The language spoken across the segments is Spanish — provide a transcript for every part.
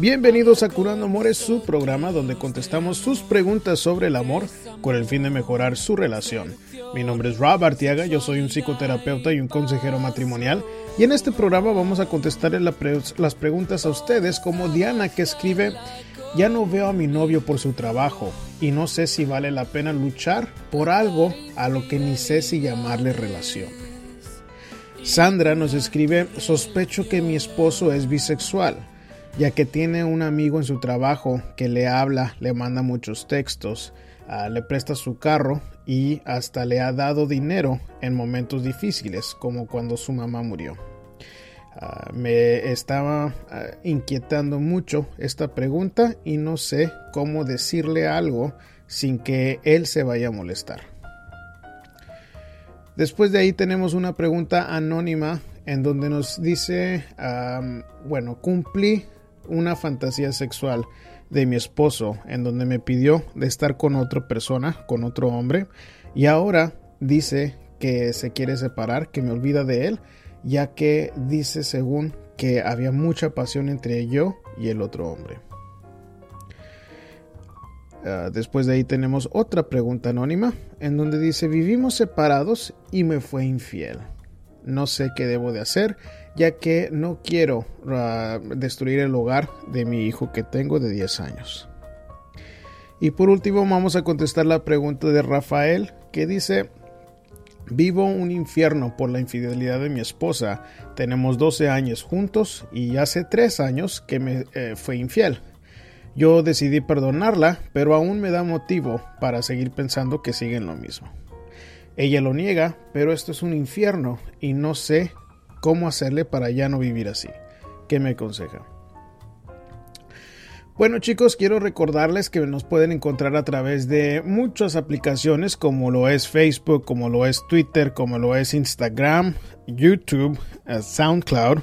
Bienvenidos a Curando Amores, su programa donde contestamos sus preguntas sobre el amor con el fin de mejorar su relación. Mi nombre es Rob Artiaga, yo soy un psicoterapeuta y un consejero matrimonial y en este programa vamos a contestar las preguntas a ustedes como Diana que escribe ya no veo a mi novio por su trabajo y no sé si vale la pena luchar por algo a lo que ni sé si llamarle relación. Sandra nos escribe sospecho que mi esposo es bisexual ya que tiene un amigo en su trabajo que le habla, le manda muchos textos, ah, le presta su carro y hasta le ha dado dinero en momentos difíciles, como cuando su mamá murió. Ah, me estaba ah, inquietando mucho esta pregunta y no sé cómo decirle algo sin que él se vaya a molestar. Después de ahí tenemos una pregunta anónima en donde nos dice, bueno, cumplí una fantasía sexual de mi esposo en donde me pidió de estar con otra persona, con otro hombre, y ahora dice que se quiere separar, que me olvida de él, ya que dice según que había mucha pasión entre yo y el otro hombre. Ah, después de ahí tenemos otra pregunta anónima en donde dice vivimos separados y me fue infiel. No sé qué debo de hacer ya que no quiero ah, destruir el hogar de mi hijo que tengo de 10 años. Y por último vamos a contestar la pregunta de Rafael que dice, vivo un infierno por la infidelidad de mi esposa, tenemos 12 años juntos y hace 3 años que me eh, fue infiel. Yo decidí perdonarla, pero aún me da motivo para seguir pensando que siguen lo mismo. Ella lo niega, pero esto es un infierno y no sé cómo hacerle para ya no vivir así. ¿Qué me aconseja? Bueno chicos, quiero recordarles que nos pueden encontrar a través de muchas aplicaciones como lo es Facebook, como lo es Twitter, como lo es Instagram, YouTube, eh, SoundCloud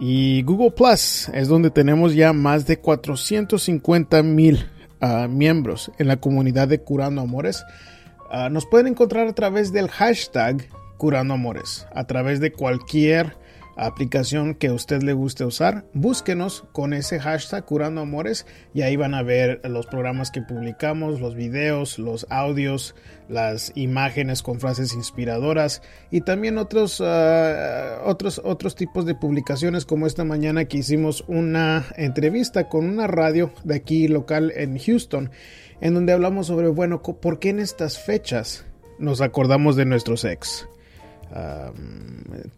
y Google Plus. Es donde tenemos ya más de 450 mil ah, miembros en la comunidad de Curando Amores. Ah, nos pueden encontrar a través del hashtag Curando Amores. A través de cualquier aplicación que a usted le guste usar, búsquenos con ese hashtag Curando Amores y ahí van a ver los programas que publicamos, los videos, los audios, las imágenes con frases inspiradoras y también otros, ah, otros, otros tipos de publicaciones como esta mañana que hicimos una entrevista con una radio de aquí local en Houston en donde hablamos sobre, bueno, ¿por qué en estas fechas nos acordamos de nuestros ex?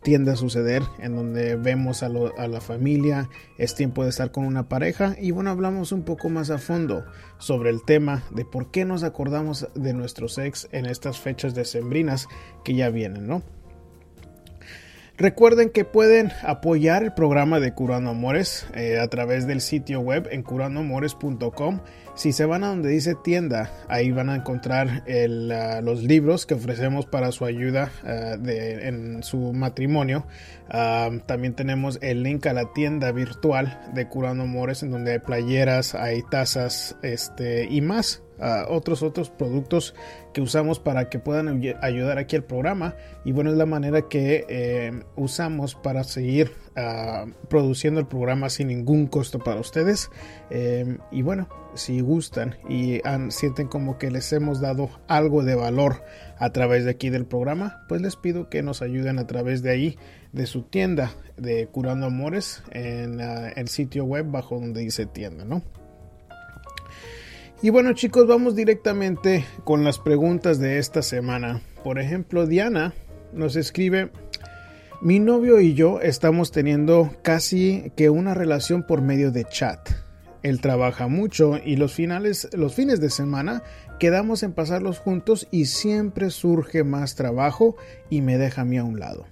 Tiende a suceder en donde vemos a, la familia, es tiempo de estar con una pareja y bueno, hablamos un poco más a fondo sobre el tema de por qué nos acordamos de nuestros ex en estas fechas decembrinas que ya vienen, ¿no? Recuerden que pueden apoyar el programa de Curando Amores eh, a través del sitio web en curandoamores.com. Si se van a donde dice tienda, ahí van a encontrar ah, los libros que ofrecemos para su ayuda ah, en su matrimonio. Ah, también tenemos el link a la tienda virtual de Curando Amores en donde hay playeras, hay tazas este, y más otros otros productos que usamos para que puedan ayudar aquí al programa. Y bueno es la manera que eh, usamos para seguir ah, produciendo el programa sin ningún costo para ustedes. Eh, y bueno si gustan y sienten como que les hemos dado algo de valor a través de aquí del programa pues les pido que nos ayuden a través de ahí de su tienda de curando amores en ah, el sitio web bajo donde dice tienda no y bueno chicos, vamos directamente con las preguntas de esta semana. Por ejemplo, Diana nos escribe, mi novio y yo estamos teniendo casi que una relación por medio de chat. Él trabaja mucho y los finales, los fines de semana quedamos en pasarlos juntos y siempre surge más trabajo y me deja a mí a un lado.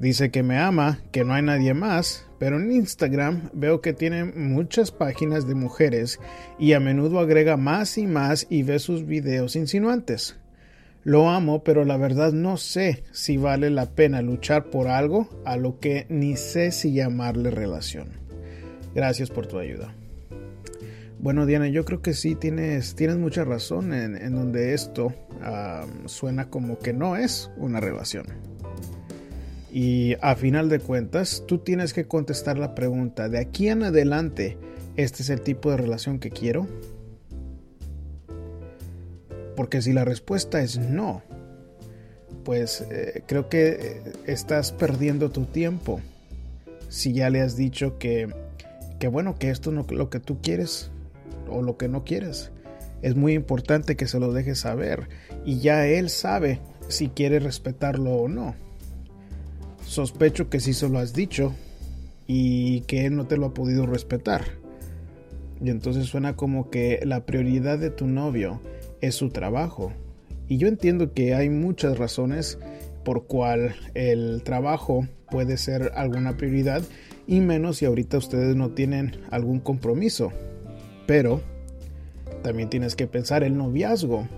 Dice que me ama, que no hay nadie más, pero en Instagram veo que tiene muchas páginas de mujeres y a menudo agrega más y más y ve sus videos insinuantes. Lo amo, pero la verdad no sé si vale la pena luchar por algo a lo que ni sé si llamarle relación. Gracias por tu ayuda. Bueno, Diana, yo creo que sí tienes, tienes mucha razón en, donde esto suena como que no es una relación. Y a final de cuentas, tú tienes que contestar la pregunta, de aquí en adelante, ¿este es el tipo de relación que quiero? Porque si la respuesta es no, pues eh, creo que eh, estás perdiendo tu tiempo. Si ya le has dicho que, que bueno, que esto no lo que tú quieres o lo que no quieres. Es muy importante que se lo dejes saber y ya él sabe si quiere respetarlo o no. Sospecho que sí se lo has dicho y que él no te lo ha podido respetar. Y entonces suena como que la prioridad de tu novio es su trabajo. Y yo entiendo que hay muchas razones por cual el trabajo puede ser alguna prioridad y menos si ahorita ustedes no tienen algún compromiso. Pero también tienes que pensar el noviazgo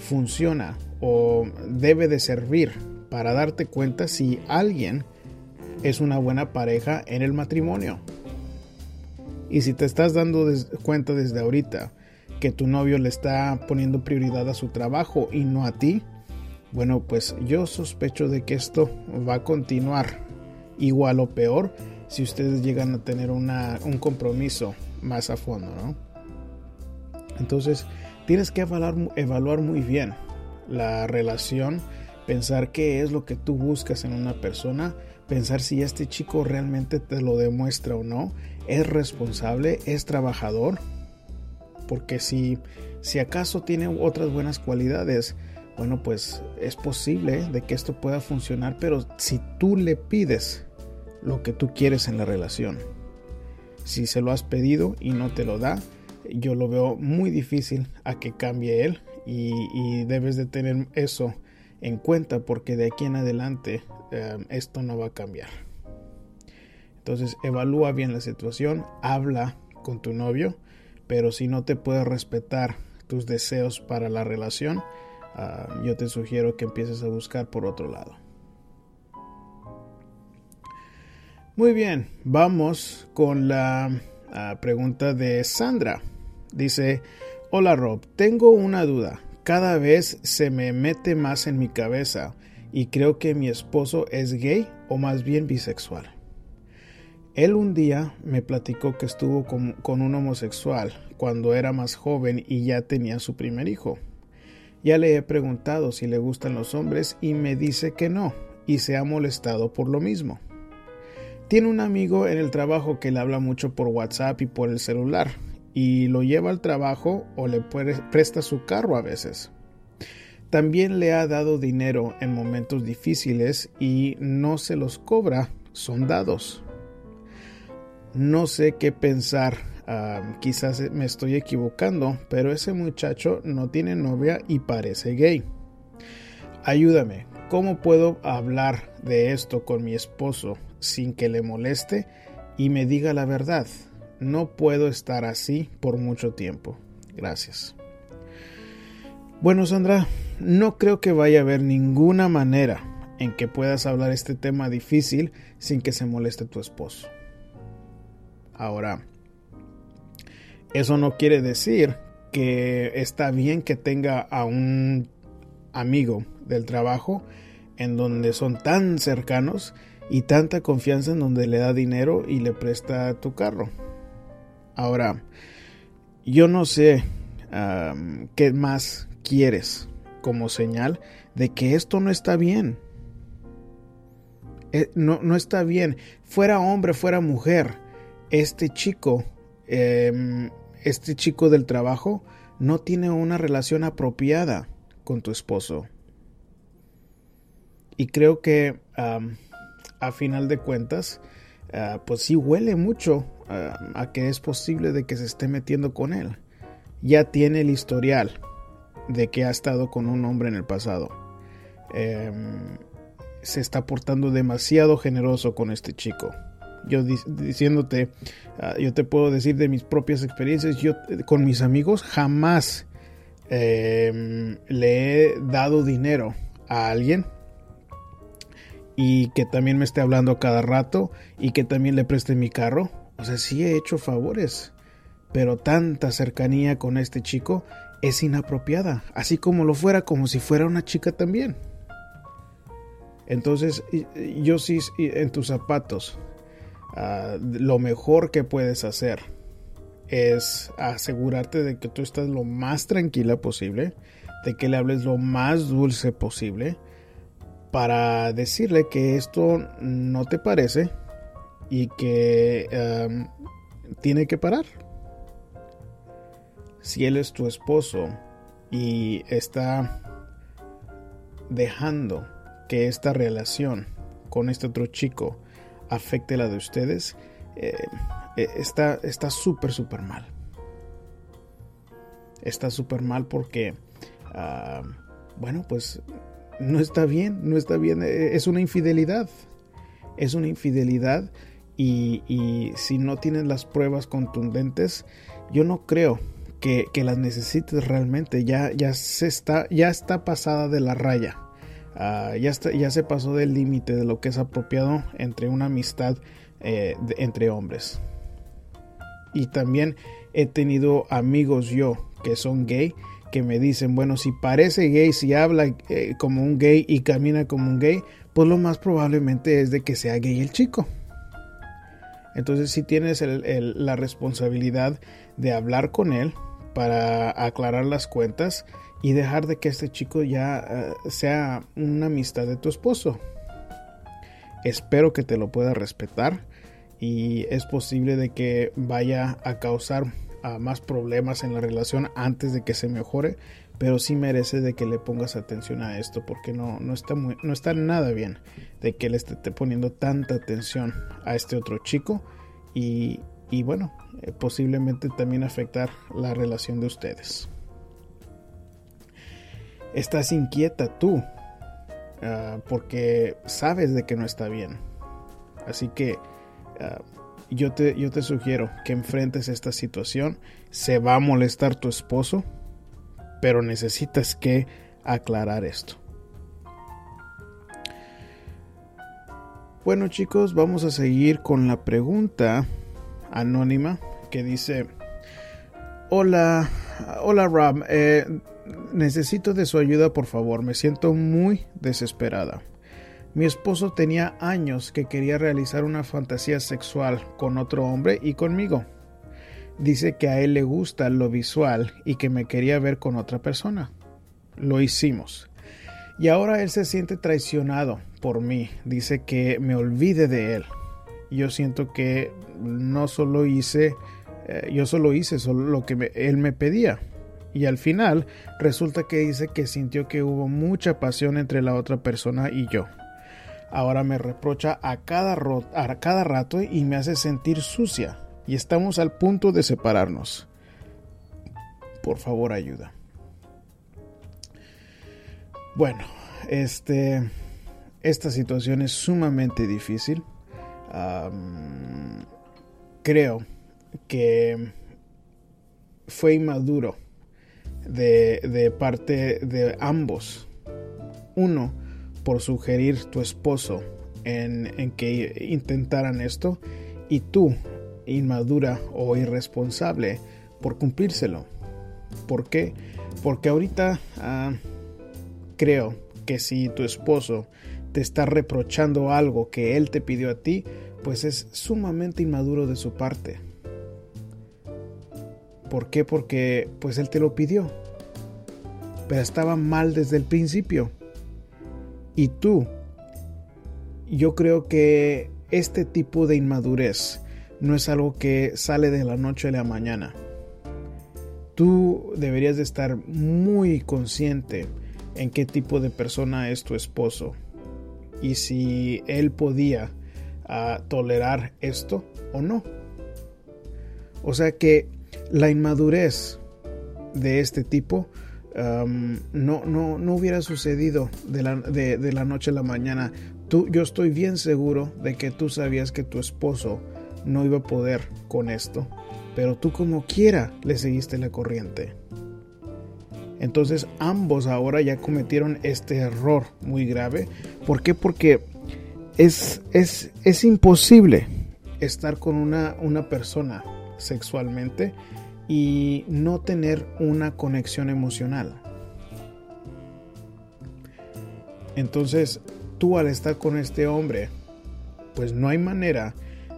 funciona o debe de servir para darte cuenta si alguien es una buena pareja en el matrimonio. Y si te estás dando cuenta desde ahorita que tu novio le está poniendo prioridad a su trabajo y no a ti, bueno, pues yo sospecho de que esto va a continuar igual o peor si ustedes llegan a tener una, un compromiso más a fondo, ¿no? Entonces, tienes que evaluar, evaluar muy bien la relación pensar qué es lo que tú buscas en una persona, pensar si este chico realmente te lo demuestra o no, es responsable, es trabajador, porque si, si acaso tiene otras buenas cualidades, bueno, pues es posible de que esto pueda funcionar, pero si tú le pides lo que tú quieres en la relación, si se lo has pedido y no te lo da, yo lo veo muy difícil a que cambie él y, y debes de tener eso en cuenta porque de aquí en adelante eh, esto no va a cambiar. Entonces evalúa bien la situación, habla con tu novio, pero si no te puede respetar tus deseos para la relación, yo te sugiero que empieces a buscar por otro lado. Muy bien, vamos con la ah, pregunta de Sandra. Dice, hola Rob, tengo una duda cada vez se me mete más en mi cabeza y creo que mi esposo es gay o más bien bisexual. Él un día me platicó que estuvo con, un homosexual cuando era más joven y ya tenía su primer hijo. Ya le he preguntado si le gustan los hombres y me dice que no, y se ha molestado por lo mismo. Tiene un amigo en el trabajo que le habla mucho por WhatsApp y por el celular, y lo lleva al trabajo o le presta su carro a veces. También le ha dado dinero en momentos difíciles y no se los cobra, son dados. No sé qué pensar, ah, quizás me estoy equivocando, pero ese muchacho no tiene novia y parece gay. Ayúdame, ¿cómo puedo hablar de esto con mi esposo sin que le moleste y me diga la verdad? No puedo estar así por mucho tiempo. Gracias. Bueno, Sandra, no creo que vaya a haber ninguna manera en que puedas hablar este tema difícil sin que se moleste tu esposo. Ahora, eso no quiere decir que está bien que tenga a un amigo del trabajo en donde son tan cercanos y tanta confianza en donde le da dinero y le presta tu carro. Ahora, yo no sé qué más quieres como señal de que esto no está bien. Eh, no, no, está bien. Fuera hombre, fuera mujer, este chico, em, este chico del trabajo, no tiene una relación apropiada con tu esposo. Y creo que a final de cuentas, ah, pues sí huele mucho a, que es posible de que se esté metiendo con él. Ya tiene el historial de que ha estado con un hombre en el pasado. Em, se está portando demasiado generoso con este chico. Yo diciéndote, ah, yo te puedo decir de mis propias experiencias, yo con mis amigos jamás em, le he dado dinero a alguien y que también me esté hablando cada rato y que también le preste mi carro. O sea, sí he hecho favores, pero tanta cercanía con este chico es inapropiada, así como lo fuera como si fuera una chica también. Entonces, yo sí, en tus zapatos, ah, lo mejor que puedes hacer es asegurarte de que tú estás lo más tranquila posible, de que le hables lo más dulce posible, para decirle que esto no te parece y que tiene que parar. Si él es tu esposo y está dejando que esta relación con este otro chico afecte la de ustedes, eh, eh, está súper, súper mal. Está súper mal porque, ah, bueno, pues no está bien, no está bien, eh, es una infidelidad. Es una infidelidad y, si no tienes las pruebas contundentes, yo no creo que, las necesites realmente. Ya, ya, se está, ya está pasada de la raya. Ah, ya, ya se pasó del límite de lo que es apropiado entre una amistad entre hombres y también he tenido amigos yo que son gay que me dicen, bueno, si parece gay, si habla eh, como un gay y camina como un gay, pues lo más probablemente es de que sea gay el chico. Entonces si tienes la responsabilidad de hablar con él para aclarar las cuentas y dejar de que este chico ya eh, sea una amistad de tu esposo. Espero que te lo pueda respetar y es posible de que vaya a causar ah, más problemas en la relación antes de que se mejore, pero sí merece de que le pongas atención a esto porque no, no, está, muy, no está nada bien de que le esté poniendo tanta atención a este otro chico y, y bueno, eh, posiblemente también afectar la relación de ustedes. Estás inquieta tú ah, porque sabes de que no está bien. Así que Ah, yo, te, yo te sugiero que enfrentes esta situación. Se va a molestar tu esposo, pero necesitas que aclarar esto. Bueno chicos, vamos a seguir con la pregunta anónima que dice, hola, hola Rob, eh, necesito de su ayuda por favor, me siento muy desesperada. Mi esposo tenía años que quería realizar una fantasía sexual con otro hombre y conmigo. Dice que a él le gusta lo visual y que me quería ver con otra persona. Lo hicimos. Y ahora él se siente traicionado por mí. Dice que me olvide de él. Yo siento que no solo hice, eh, yo solo hice solo lo que él me pedía. Y al final resulta que dice que sintió que hubo mucha pasión entre la otra persona y yo. Ahora me reprocha a cada, a cada rato y me hace sentir sucia. Y estamos al punto de separarnos. Por favor, ayuda. Bueno, este, esta situación es sumamente difícil. creo que fue inmaduro de, de parte de ambos. Uno, por sugerir tu esposo en, que intentaran esto y tú, inmadura o irresponsable, por cumplírselo. ¿Por qué? Porque ahorita ah, creo que si tu esposo te está reprochando algo que él te pidió a ti, pues es sumamente inmaduro de su parte. ¿Por qué? Porque pues él te lo pidió. Pero estaba mal desde el principio. Y tú, yo creo que este tipo de inmadurez no es algo que sale de la noche a la mañana. Tú deberías de estar muy consciente en qué tipo de persona es tu esposo y si él podía ah, tolerar esto o no. O sea que la inmadurez de este tipo no, no, no hubiera sucedido de la, de, la noche a la mañana. Tú, yo estoy bien seguro de que tú sabías que tu esposo no iba a poder con esto, pero tú como quiera le seguiste la corriente. Entonces ambos ahora ya cometieron este error muy grave. ¿Por qué? Porque es, es, es imposible estar con una, una persona sexualmente y no tener una conexión emocional. Entonces, tú al estar con este hombre, pues no hay manera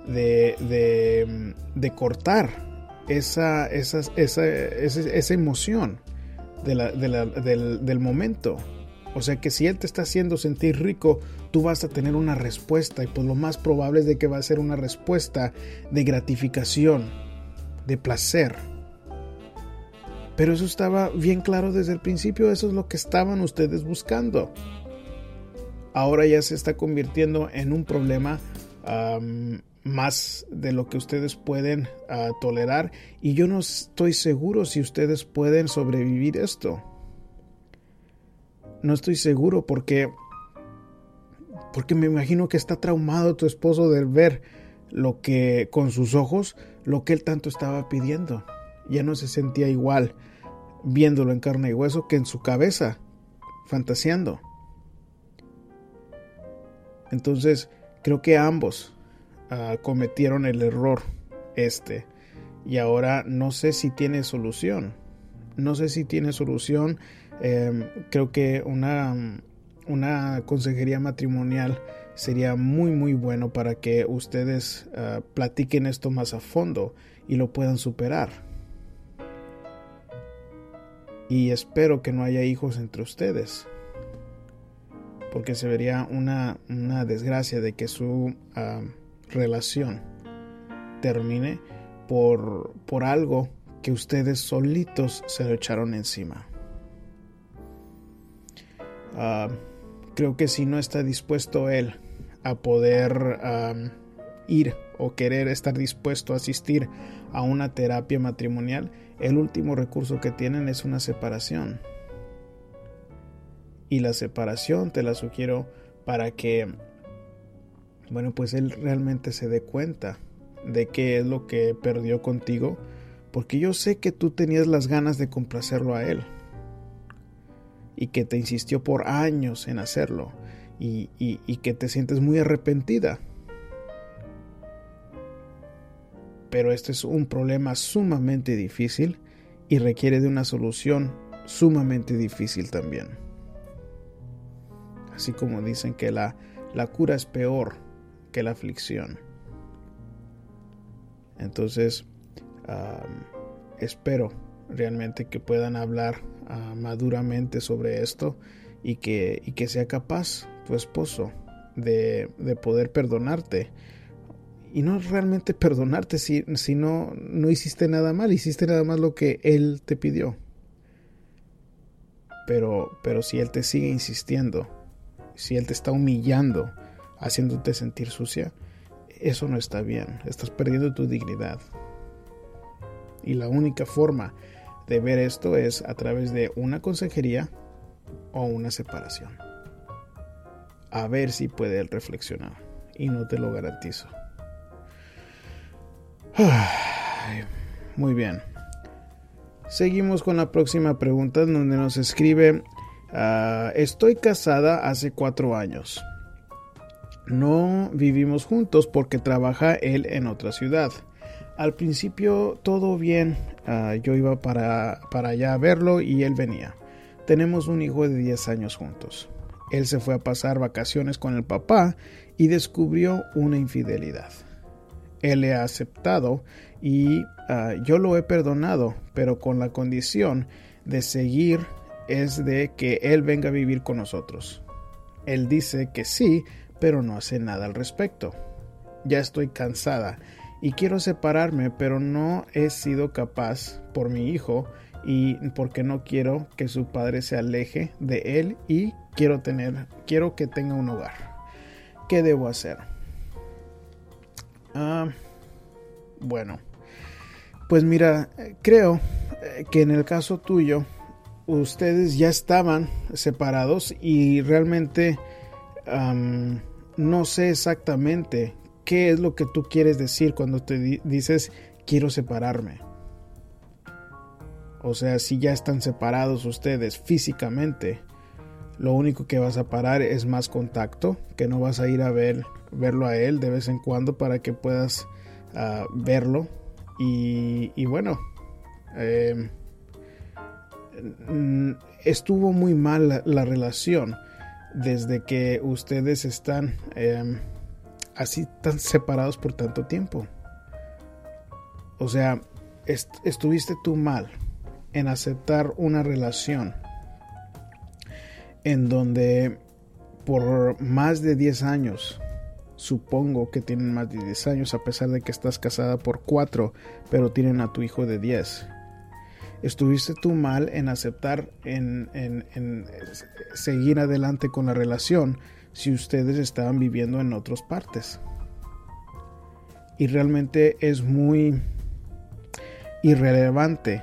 de, de, cortar esa, esa, esa, esa emoción del, del momento. O sea que si él te está haciendo sentir rico, tú vas a tener una respuesta y pues lo más probable es de que va a ser una respuesta de gratificación, de placer. Pero eso estaba bien claro desde el principio, eso es lo que estaban ustedes buscando. Ahora ya se está convirtiendo en un problema más de lo que ustedes pueden ah, tolerar y yo no estoy seguro si ustedes pueden sobrevivir esto. No estoy seguro porque porque me imagino que está traumado tu esposo de ver lo que con sus ojos lo que él tanto estaba pidiendo. Ya no se sentía igual viéndolo en carne y hueso que en su cabeza fantaseando. Entonces, creo que ambos ah, cometieron el error este y ahora no sé si tiene solución. No sé si tiene solución. Em, creo que una, una consejería matrimonial sería muy muy bueno para que ustedes ah, platiquen esto más a fondo y lo puedan superar. Y espero que no haya hijos entre ustedes porque se vería una, desgracia de que su ah, relación termine por, por algo que ustedes solitos se lo echaron encima. Ah, creo que si no está dispuesto él a poder ah, ir o querer estar dispuesto a asistir a una terapia matrimonial, el último recurso que tienen es una separación y la separación te la sugiero para que, bueno, pues él realmente se dé cuenta de qué es lo que perdió contigo, porque yo sé que tú tenías las ganas de complacerlo a él y que te insistió por años en hacerlo y, y que te sientes muy arrepentida. Pero este es un problema sumamente difícil y requiere de una solución sumamente difícil también así como dicen que la, la cura es peor que la aflicción. Entonces, espero realmente que puedan hablar ah, maduramente sobre esto y que, y que sea capaz tu esposo de, de, poder perdonarte. Y no realmente perdonarte si, si no, no hiciste nada mal, hiciste nada más lo que él te pidió. Pero, pero si él te sigue insistiendo si Él te está humillando, haciéndote sentir sucia, eso no está bien. Estás perdiendo tu dignidad. Y la única forma de ver esto es a través de una consejería o una separación. A ver si puede reflexionar. Y no te lo garantizo. Muy bien. Seguimos con la próxima pregunta donde nos escribe Ah, estoy casada hace cuatro años. No vivimos juntos porque trabaja él en otra ciudad. Al principio todo bien, ah, yo iba para, para allá a verlo y él venía. Tenemos un hijo de 10 años juntos. Él se fue a pasar vacaciones con el papá y descubrió una infidelidad. Él le ha aceptado y ah, yo lo he perdonado, pero con la condición de seguir es de que Él venga a vivir con nosotros. Él dice que sí, pero no hace nada al respecto. Ya estoy cansada y quiero separarme, pero no he sido capaz por mi hijo y porque no quiero que su padre se aleje de él y quiero tener, quiero que tenga un hogar. ¿Qué debo hacer? Ah, bueno, pues mira, creo que en el caso tuyo ustedes ya estaban separados y realmente no sé exactamente qué es lo que tú quieres decir cuando te dices quiero separarme. O sea, si ya están separados ustedes físicamente, lo único que vas a parar es más contacto, que no vas a ir a ver, verlo a él de vez en cuando para que puedas ah, verlo. Y, bueno, em, estuvo muy mal la, relación desde que ustedes están em, así tan separados por tanto tiempo. O sea, estuviste tú mal en aceptar una relación en donde por más de 10 años, supongo que tienen más de 10 años a pesar de que estás casada por 4, pero tienen a tu hijo de 10. Estuviste tú mal en aceptar, en, en seguir adelante con la relación si ustedes estaban viviendo en otras partes. Y realmente es muy irrelevante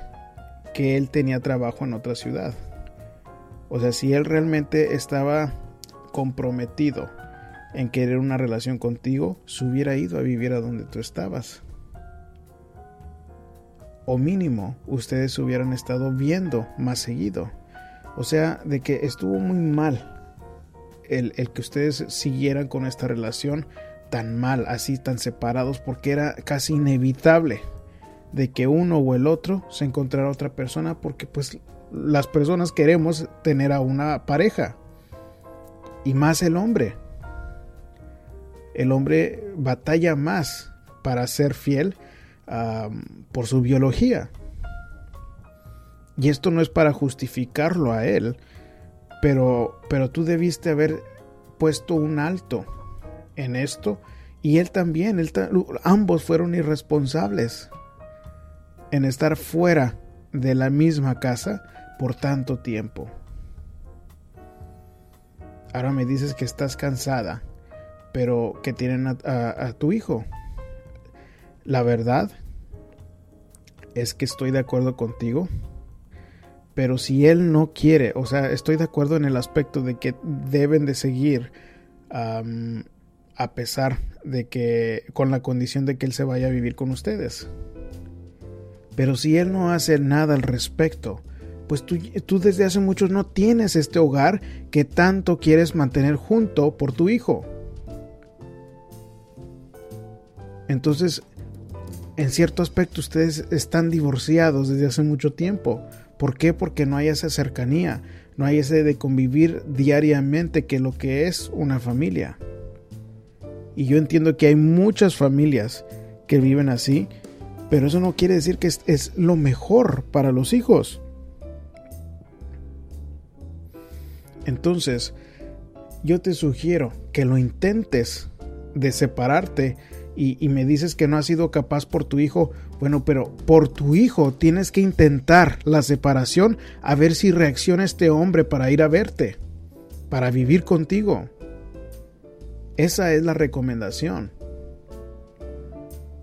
que él tenía trabajo en otra ciudad. O sea, si él realmente estaba comprometido en querer una relación contigo, se hubiera ido a vivir a donde tú estabas. O mínimo, ustedes hubieran estado viendo más seguido. O sea, de que estuvo muy mal el, el que ustedes siguieran con esta relación tan mal, así tan separados, porque era casi inevitable de que uno o el otro se encontrara otra persona porque pues las personas queremos tener a una pareja y más el hombre. El hombre batalla más para ser fiel por su biología. Y esto no es para justificarlo a él, pero, pero tú debiste haber puesto un alto en esto y él también, ambos fueron irresponsables en estar fuera de la misma casa por tanto tiempo. Ahora me dices que estás cansada, pero que tienen a, tu hijo. La verdad es que estoy de acuerdo contigo, pero si él no quiere, o sea, estoy de acuerdo en el aspecto de que deben de seguir a pesar de que con la condición de que él se vaya a vivir con ustedes. Pero si él no hace nada al respecto, pues tú, tú, desde hace mucho no tienes este hogar que tanto quieres mantener junto por tu hijo. Entonces, en cierto aspecto ustedes están divorciados desde hace mucho tiempo. ¿Por qué? Porque no hay esa cercanía, no hay ese de convivir diariamente que lo que es una familia. Y yo entiendo que hay muchas familias que viven así pero eso no quiere decir que es, lo mejor para los hijos. Entonces, yo te sugiero que lo intentes de separarte y, me dices que no has sido capaz por tu hijo. Bueno, pero por tu hijo tienes que intentar la separación a ver si reacciona este hombre para ir a verte, para vivir contigo. Esa es la recomendación.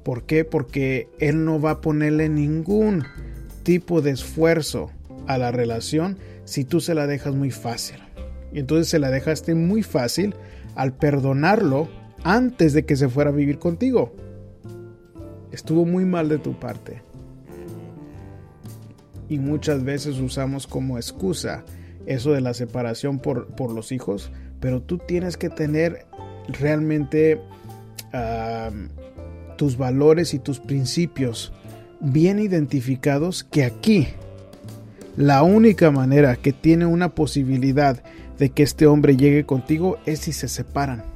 ¿Por qué? Porque él no va a ponerle ningún tipo de esfuerzo a la relación si tú se la dejas muy fácil. Y entonces se la dejaste muy fácil al perdonarlo antes de que se fuera a vivir contigo. Estuvo muy mal de tu parte. Y muchas veces usamos como excusa eso de la separación por, por los hijos, pero tú tienes que tener realmente tus valores y tus principios bien identificados que aquí la única manera que tiene una posibilidad de que este hombre llegue contigo es si se separan.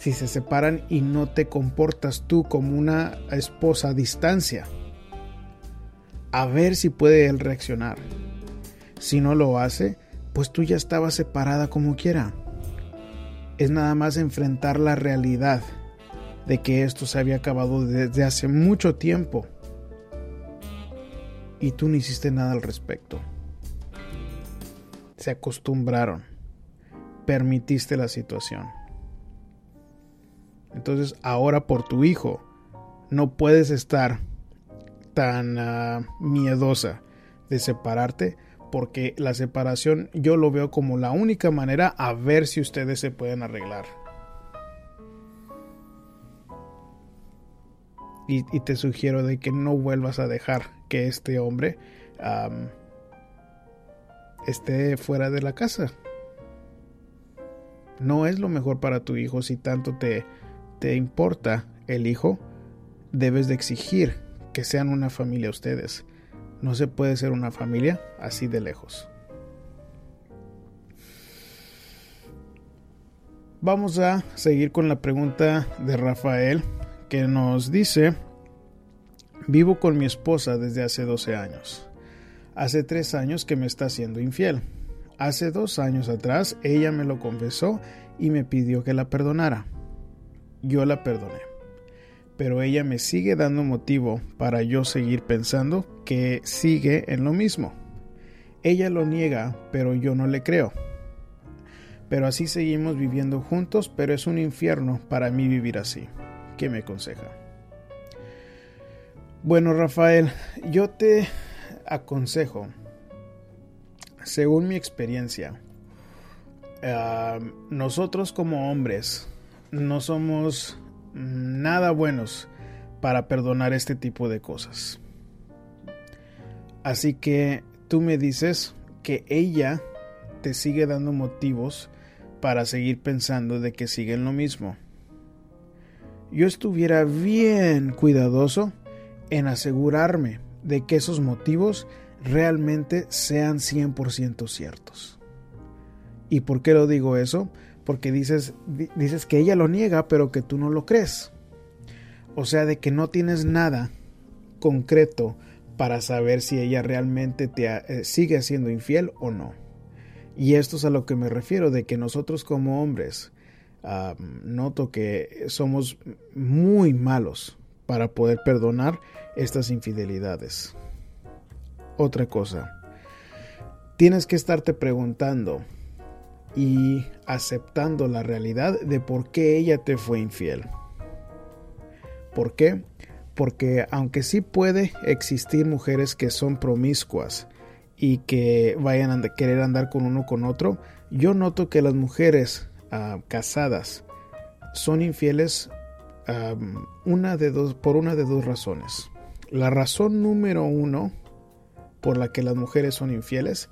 Si se separan y no te comportas tú como una esposa a distancia. A ver si puede él reaccionar. Si no lo hace, pues tú ya estabas separada como quiera. Es nada más enfrentar la realidad de que esto se había acabado desde hace mucho tiempo y tú no hiciste nada al respecto. Se acostumbraron, permitiste la situación. Entonces ahora por tu hijo no puedes estar tan ah, miedosa de separarte porque la separación yo lo veo como la única manera a ver si ustedes se pueden arreglar. y, te sugiero de que no vuelvas a dejar que este hombre esté fuera de la casa. No es lo mejor para tu hijo si tanto te, te importa el hijo. Debes de exigir que sean una familia ustedes. No se puede ser una familia así de lejos. Vamos a seguir con la pregunta de Rafael que nos dice, vivo con mi esposa desde hace 12 años. Hace tres años que me está haciendo infiel. Hace dos años atrás ella me lo confesó y me pidió que la perdonara. Yo la perdoné. Pero ella me sigue dando motivo para yo seguir pensando que sigue en lo mismo. Ella lo niega, pero yo no le creo. Pero así seguimos viviendo juntos, pero es un infierno para mí vivir así. ¿Qué me aconseja? Bueno, Rafael, yo te aconsejo, según mi experiencia, nosotros como hombres no somos nada buenos para perdonar este tipo de cosas. Así que tú me dices que ella te sigue dando motivos para seguir pensando de que siguen lo mismo. Yo estuviera bien cuidadoso en asegurarme de que esos motivos realmente sean 100% ciertos. ¿Y por qué lo digo eso? Porque dices, dices que ella lo niega, pero que tú no lo crees. O sea, de que no tienes nada concreto para saber si ella realmente te eh, sigue siendo infiel o no. Y esto es a lo que me refiero, de que nosotros como hombres noto que somos muy malos para poder perdonar estas infidelidades. Otra cosa, tienes que estarte preguntando y aceptando la realidad de por qué ella te fue infiel. ¿Por qué? Porque aunque sí puede existir mujeres que son promiscuas y que vayan a querer andar con uno con otro, yo noto que las mujeres ah, casadas son infieles una de dos, por una de dos razones. La razón número uno por la que las mujeres son infieles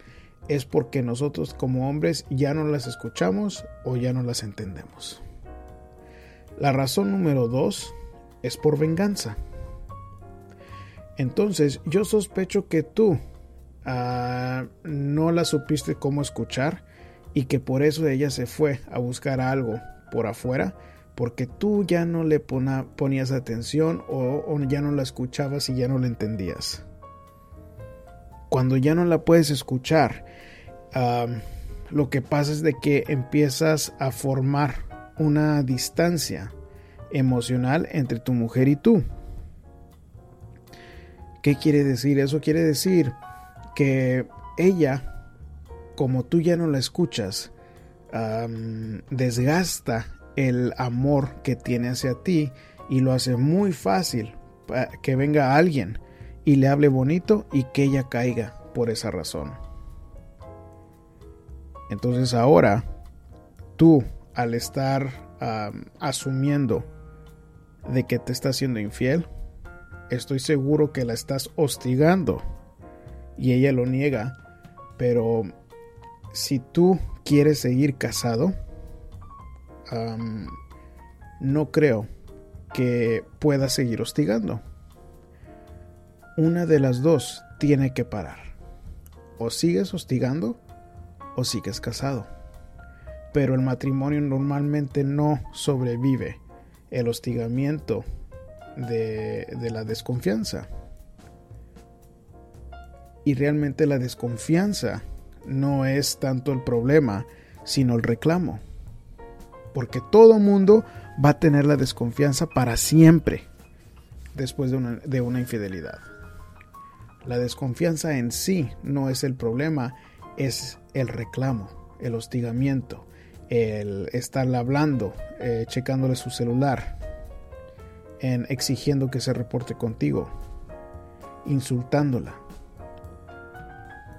es porque nosotros como hombres ya no las escuchamos o ya no las entendemos. La razón número dos es por venganza. Entonces yo sospecho que tú ah, no la supiste cómo escuchar y que por eso ella se fue a buscar algo por afuera porque tú ya no le ponías atención o, ya no la escuchabas y ya no la entendías. Cuando ya no la puedes escuchar, lo que pasa es de que empiezas a formar una distancia emocional entre tu mujer y tú. ¿Qué quiere decir? Eso quiere decir que ella, como tú ya no la escuchas, desgasta el amor que tiene hacia ti y lo hace muy fácil que venga alguien y le hable bonito y que ella caiga por esa razón. Entonces ahora tú al estar asumiendo de que te está siendo infiel, estoy seguro que la estás hostigando y ella lo niega, pero si tú quieres seguir casado, no creo que pueda seguir hostigando. Una de las dos tiene que parar. O sigues hostigando o sigues casado. Pero el matrimonio normalmente no sobrevive el hostigamiento de, de la desconfianza. Y realmente la desconfianza no es tanto el problema, sino el reclamo porque todo mundo va a tener la desconfianza para siempre después de una, infidelidad. La desconfianza en sí no es el problema, es el reclamo, el hostigamiento, el estarle hablando, eh, checándole su celular, en exigiendo que se reporte contigo, insultándola.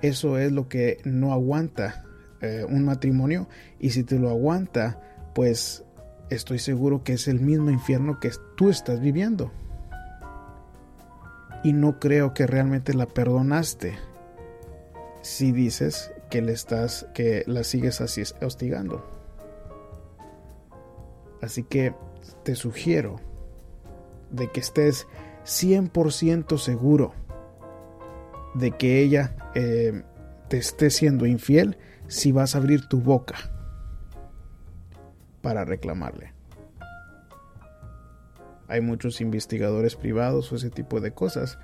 Eso es lo que no aguanta eh, un matrimonio y si te lo aguanta, pues estoy seguro que es el mismo infierno que tú estás viviendo. y no creo que realmente la perdonaste si dices que le estás que la sigues así hostigando. Así que te sugiero de que estés 100% seguro de que ella eh, te esté siendo infiel si vas a abrir tu boca para reclamarle. Hay muchos investigadores privados o ese tipo de cosas,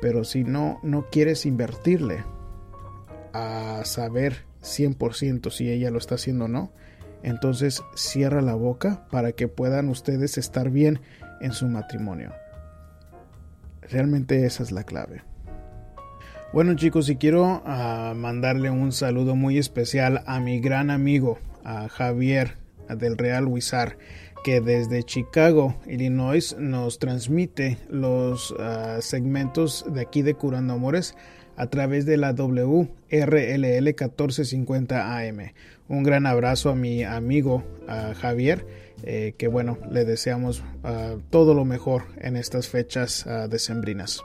pero si no, no quieres invertirle a saber 100% si ella lo está haciendo o no, entonces cierra la boca para que puedan ustedes estar bien en su matrimonio. Realmente esa es la clave. Bueno chicos, y quiero ah, mandarle un saludo muy especial a mi gran amigo, a Javier del Real Wizard, que desde Chicago, Illinois, nos transmite los ah, segmentos de aquí de Curando Amores a través de la WRLL 1450 AM. Un gran abrazo a mi amigo Javier, eh, que bueno, le deseamos ah, todo lo mejor en estas fechas decembrinas.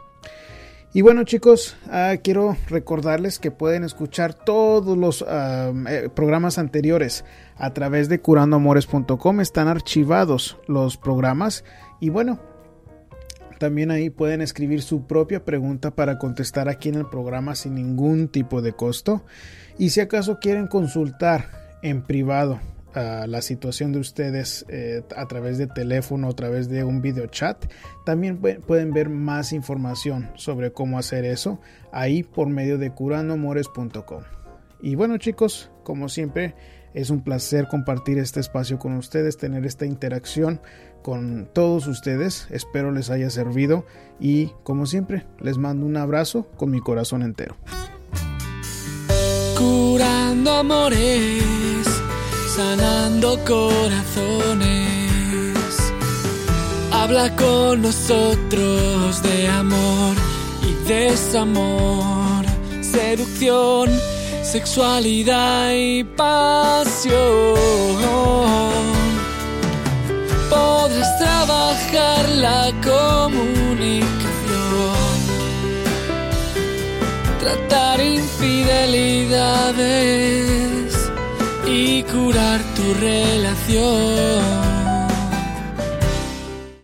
Y bueno chicos, ah, quiero recordarles que pueden escuchar todos los ah, eh, programas anteriores a través de curandoamores.com. Están archivados los programas y bueno, también ahí pueden escribir su propia pregunta para contestar aquí en el programa sin ningún tipo de costo. Y si acaso quieren consultar en privado la situación de ustedes eh, a través de teléfono, a través de un video chat. También pueden ver más información sobre cómo hacer eso ahí por medio de curandoamores.com. Y bueno chicos, como siempre, es un placer compartir este espacio con ustedes, tener esta interacción con todos ustedes. Espero les haya servido y como siempre, les mando un abrazo con mi corazón entero. Curando amores sanando corazones. Habla con nosotros de amor y desamor, seducción, sexualidad y pasión. Trabajar la comunicación, tratar infidelidades y curar tu relación.